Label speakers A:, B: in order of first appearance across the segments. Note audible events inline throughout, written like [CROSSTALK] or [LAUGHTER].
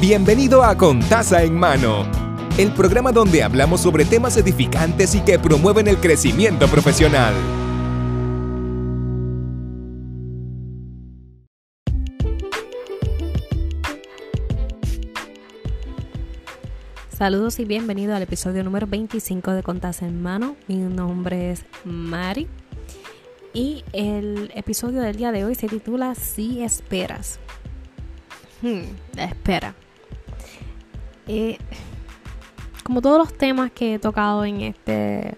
A: Bienvenido a Contaza en Mano, el programa donde hablamos sobre temas edificantes y que promueven el crecimiento profesional.
B: Saludos y bienvenido al episodio número 25 de Contaza en Mano. Mi nombre es Mari y el episodio del día de hoy se titula Si esperas. Hmm, la espera. Eh, como todos los temas que he tocado en este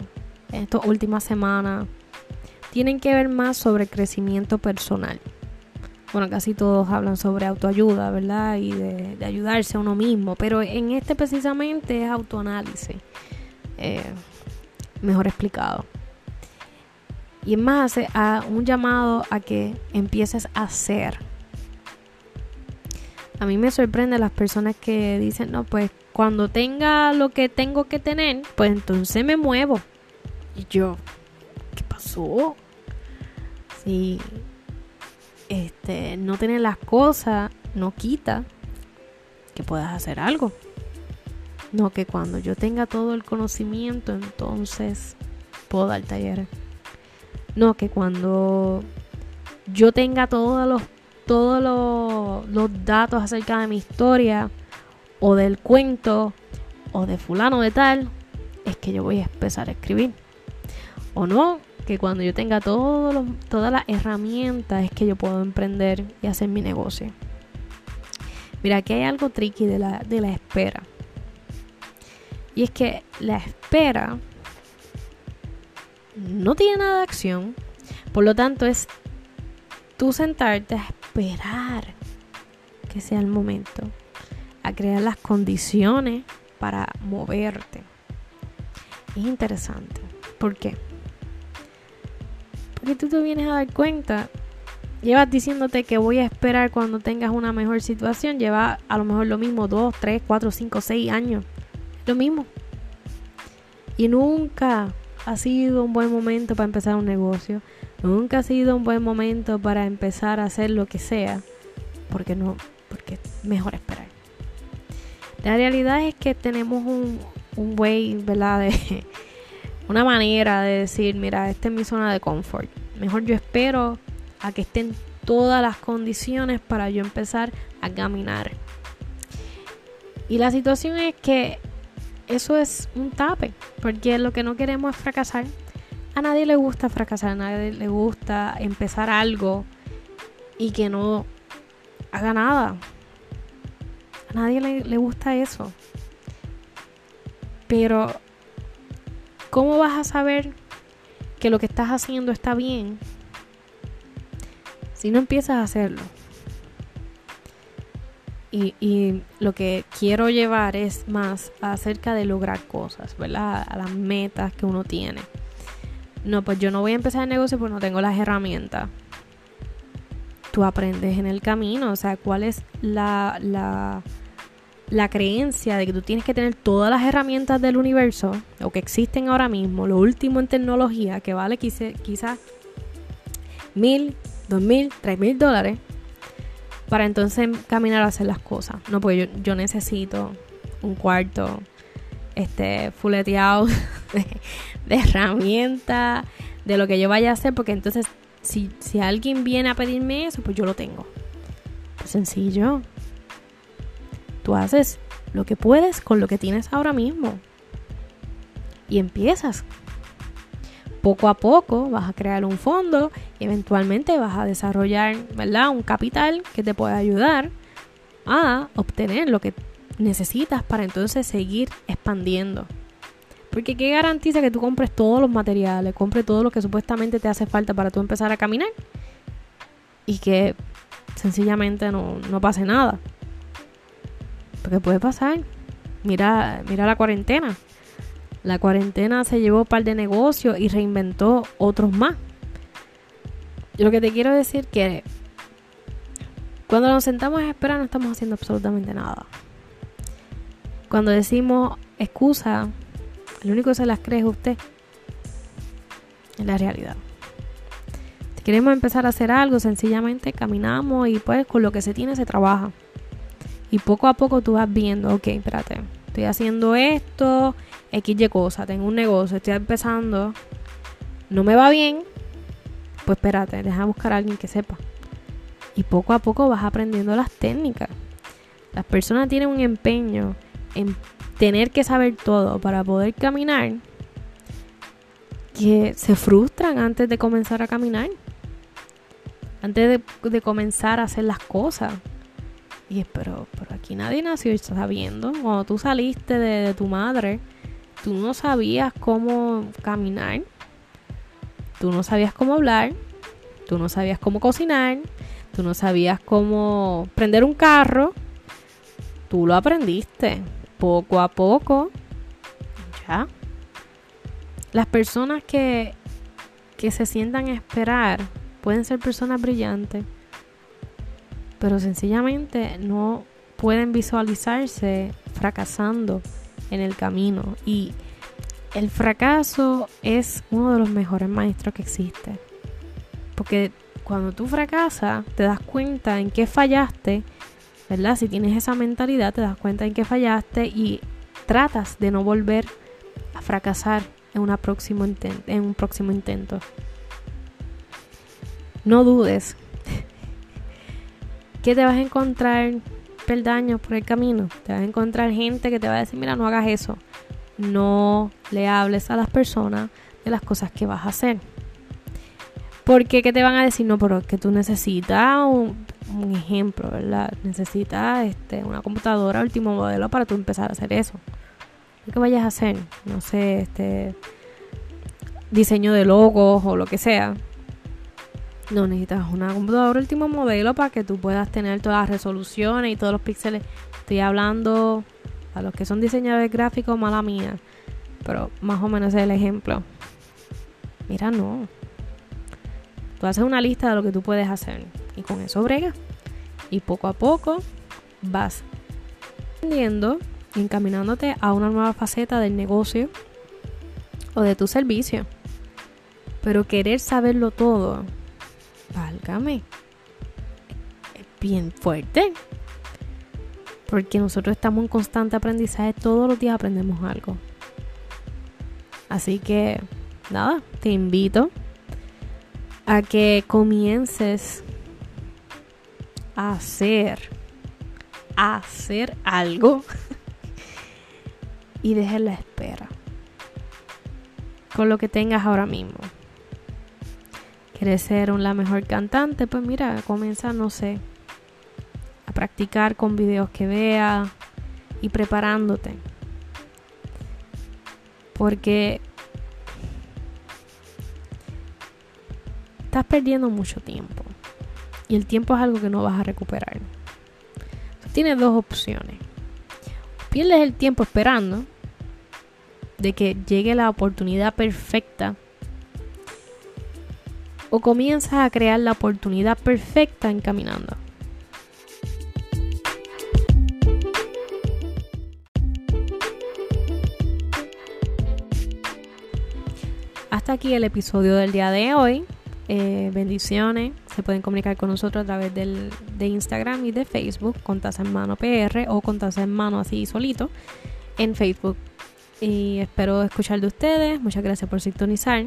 B: en estas últimas semanas, tienen que ver más sobre crecimiento personal. Bueno, casi todos hablan sobre autoayuda, ¿verdad? Y de, ayudarse a uno mismo, pero en este precisamente es autoanálisis. Eh, mejor explicado. Y es más, hace a un llamado a que empieces a hacer. A mí me sorprende las personas que dicen, no, pues cuando tenga lo que tengo que tener, pues entonces me muevo. Y yo, ¿qué pasó? Si este, no tener las cosas no quita que puedas hacer algo. No que cuando yo tenga todo el conocimiento, entonces puedo dar talleres. No, que cuando yo tenga todos los, todos los, datos acerca de mi historia, o del cuento, o de fulano de tal, es que yo voy a empezar a escribir. O no, que cuando yo tenga todas las herramientas es que yo puedo emprender y hacer mi negocio. Mira, aquí hay algo tricky de la, de la espera. Y es que la espera no tiene nada de acción. Por lo tanto, es tú sentarte a esperar que sea el momento, a crear las condiciones para moverte. Es interesante. ¿Por qué? Porque tú te vienes a dar cuenta, llevas diciéndote que voy a esperar cuando tengas una mejor situación, lleva a lo mejor lo mismo, dos, tres, cuatro, cinco, seis años. Lo mismo. Y nunca ha sido un buen momento para empezar un negocio. Nunca ha sido un buen momento para empezar a hacer lo que sea. Porque no, porque mejor esperar. La realidad es que tenemos un, un way, ¿verdad? De, [LAUGHS] una manera de decir, mira, esta es mi zona de confort. Mejor yo espero a que estén todas las condiciones para yo empezar a caminar. Y la situación es que eso es un tape, porque lo que no queremos es fracasar. A nadie le gusta fracasar, a nadie le gusta empezar algo y que no haga nada. A nadie le, le gusta eso. Pero, ¿cómo vas a saber que lo que estás haciendo está bien si no empiezas a hacerlo? Y, lo que quiero llevar es más acerca de lograr cosas, ¿verdad? A las metas que uno tiene. No, pues yo no voy a empezar el negocio porque no tengo las herramientas. Tú aprendes en el camino, o sea, cuál es la, la, la creencia de que tú tienes que tener todas las herramientas del universo, o que existen ahora mismo, lo último en tecnología, que vale quizás mil, dos mil, tres mil dólares para entonces caminar a hacer las cosas. No, porque yo, necesito un cuarto este fuleteado [LAUGHS] de, herramientas, de lo que yo vaya a hacer, porque entonces si, si alguien viene a pedirme eso, pues yo lo tengo. Pues sencillo. Tú haces lo que puedes con lo que tienes ahora mismo. Y empiezas poco a poco vas a crear un fondo y eventualmente vas a desarrollar, ¿verdad? Un capital que te pueda ayudar a obtener lo que necesitas para entonces seguir expandiendo. Porque ¿qué garantiza que tú compres todos los materiales, compres todo lo que supuestamente te hace falta para tú empezar a caminar? Y que sencillamente no, no pase nada. Porque puede pasar. Mira, mira la cuarentena. La cuarentena se llevó un par de negocios y reinventó otros más. Lo que te quiero decir que cuando nos sentamos a esperar no estamos haciendo absolutamente nada. Cuando decimos excusa, el único que se las cree es usted. Es la realidad. Si queremos empezar a hacer algo, sencillamente caminamos y pues con lo que se tiene se trabaja. Y poco a poco tú vas viendo, ok, espérate, estoy haciendo esto, X, Y cosa, tengo un negocio, estoy empezando, no me va bien, pues espérate, deja buscar a alguien que sepa. Y poco a poco vas aprendiendo las técnicas. Las personas tienen un empeño en tener que saber todo para poder caminar que se frustran antes de comenzar a caminar. Antes de, comenzar a hacer las cosas. Y pero, pero aquí nadie nació sabiendo. Cuando tú saliste de tu madre, tú no sabías cómo caminar. Tú no sabías cómo hablar. Tú no sabías cómo cocinar. Tú no sabías cómo prender un carro. Tú lo aprendiste poco a poco. Ya. Las personas que, que se sientan a esperar pueden ser personas brillantes, pero sencillamente no pueden visualizarse fracasando en el camino. Y el fracaso es uno de los mejores maestros que existe. Porque cuando tú fracasas, te das cuenta en qué fallaste, ¿verdad? Si tienes esa mentalidad, te das cuenta en qué fallaste y tratas de no volver a fracasar en, próximo en un próximo intento. No dudes que te vas a encontrar peldaños por el camino. Te vas a encontrar gente que te va a decir, mira, no hagas eso. No le hables a las personas de las cosas que vas a hacer. Porque ¿qué te van a decir? No, pero que tú necesitas un, ejemplo, ¿verdad? Necesitas este, una computadora último modelo para tú empezar a hacer eso. ¿Qué vayas a hacer? No sé, este diseño de logos o lo que sea. No necesitas una computadora último modelo para que tú puedas tener todas las resoluciones y todos los píxeles. Estoy hablando a los que son diseñadores gráficos, mala mía. Pero más o menos es el ejemplo. Mira, no. Tú haces una lista de lo que tú puedes hacer y con eso brega. Y poco a poco vas aprendiendo y encaminándote a una nueva faceta del negocio o de tu servicio. Pero querer saberlo todo, válgame, es bien fuerte. Porque nosotros estamos en constante aprendizaje, todos los días aprendemos algo. Así que, nada, te invito a que comiences a hacer, a hacer algo [LAUGHS] y dejes la espera con lo que tengas ahora mismo. ¿Quieres ser la mejor cantante? Pues mira, comienza, no sé, a practicar con videos que veas y preparándote. Porque estás perdiendo mucho tiempo. Y el tiempo es algo que no vas a recuperar. tienes dos opciones. Pierdes el tiempo esperando de que llegue la oportunidad perfecta. O comienzas a crear la oportunidad perfecta encaminando. Hasta aquí el episodio del día de hoy. Eh, bendiciones. Se pueden comunicar con nosotros a través del, de Instagram y de Facebook con Taza en Mano PR o con Taza en Mano así solito en Facebook. Y espero escuchar de ustedes. Muchas gracias por sintonizar.